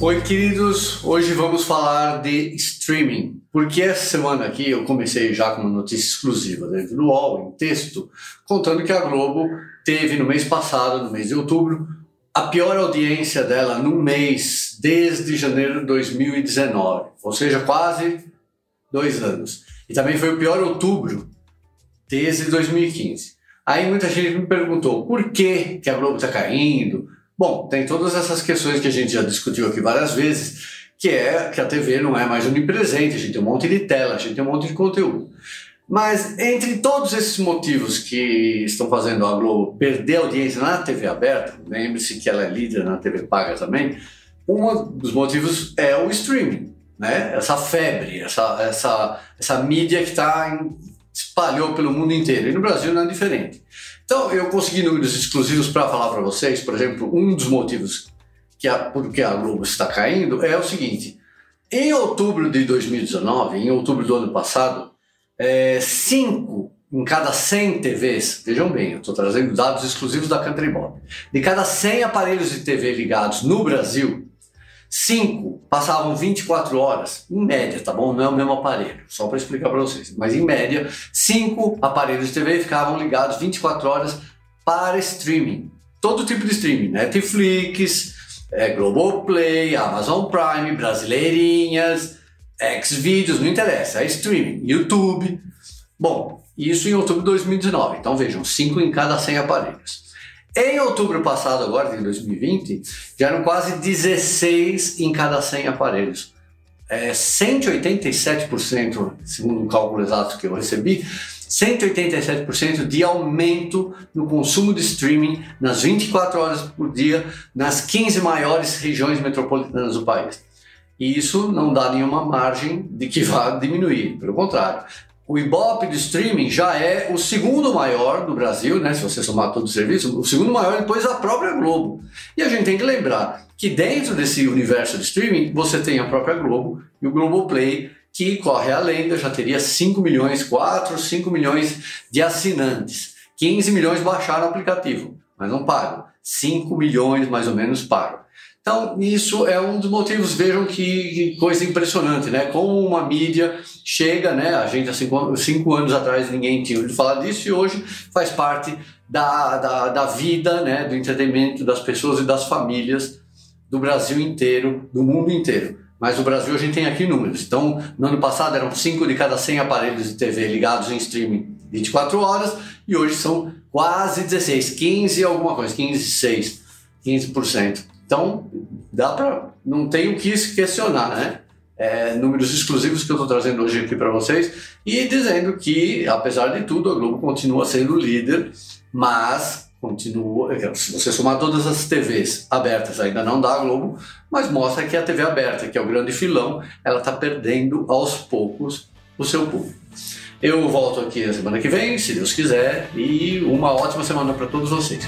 Oi, queridos. Hoje vamos falar de streaming. Porque essa semana aqui eu comecei já com uma notícia exclusiva dentro do UOL, em texto, contando que a Globo teve no mês passado, no mês de outubro, a pior audiência dela no mês desde janeiro de 2019, ou seja, quase dois anos. E também foi o pior outubro desde 2015. Aí muita gente me perguntou por que, que a Globo está caindo, Bom, tem todas essas questões que a gente já discutiu aqui várias vezes, que é que a TV não é mais onipresente, a gente tem um monte de tela, a gente tem um monte de conteúdo. Mas entre todos esses motivos que estão fazendo a Globo perder audiência na TV aberta, lembre-se que ela é líder na TV paga também, um dos motivos é o streaming, né? Essa febre, essa, essa, essa mídia que está espalhou pelo mundo inteiro. E no Brasil não é diferente. Então, eu consegui números exclusivos para falar para vocês. Por exemplo, um dos motivos que a, por que a Globo está caindo é o seguinte: em outubro de 2019, em outubro do ano passado, é, cinco em cada 100 TVs, vejam bem, eu estou trazendo dados exclusivos da Country Bob, de cada 100 aparelhos de TV ligados no Brasil, Cinco passavam 24 horas, em média, tá bom? Não é o mesmo aparelho, só para explicar para vocês. Mas em média, cinco aparelhos de TV ficavam ligados 24 horas para streaming. Todo tipo de streaming, Netflix, é, Globoplay, Amazon Prime, Brasileirinhas, Xvideos, não interessa, é streaming, YouTube. Bom, isso em outubro de 2019. Então vejam, cinco em cada 100 aparelhos. Em outubro passado, agora, em 2020, já eram quase 16 em cada 100 aparelhos. É 187%, segundo o cálculo exato que eu recebi, 187% de aumento no consumo de streaming nas 24 horas por dia nas 15 maiores regiões metropolitanas do país. E isso não dá nenhuma margem de que vá diminuir, pelo contrário o Ibope de streaming já é o segundo maior do Brasil, né? Se você somar todo o serviço, o segundo maior depois da própria Globo. E a gente tem que lembrar que dentro desse universo de streaming você tem a própria Globo e o Globoplay, que corre a lenda, já teria 5 milhões, 4, 5 milhões de assinantes. 15 milhões baixaram o aplicativo, mas não pagam. 5 milhões mais ou menos pagam. Então, isso é um dos motivos, vejam que, coisa impressionante, né? Como uma mídia chega, né? A gente há cinco, cinco anos atrás ninguém tinha ouvido falar disso e hoje faz parte da, da, da vida, né? Do entretenimento das pessoas e das famílias do Brasil inteiro, do mundo inteiro. Mas no Brasil a gente tem aqui números. Então, no ano passado eram 5 de cada 100 aparelhos de TV ligados em streaming 24 horas e hoje são quase 16, 15 alguma coisa, 15, 6, 15%. Então, dá para não tem o que se questionar, né? É, números exclusivos que eu estou trazendo hoje aqui para vocês e dizendo que, apesar de tudo, a Globo continua sendo líder, mas continua. Se você somar todas as TVs abertas, ainda não dá a Globo, mas mostra que a TV aberta, que é o grande filão, ela está perdendo aos poucos o seu público. Eu volto aqui na semana que vem, se Deus quiser, e uma ótima semana para todos vocês.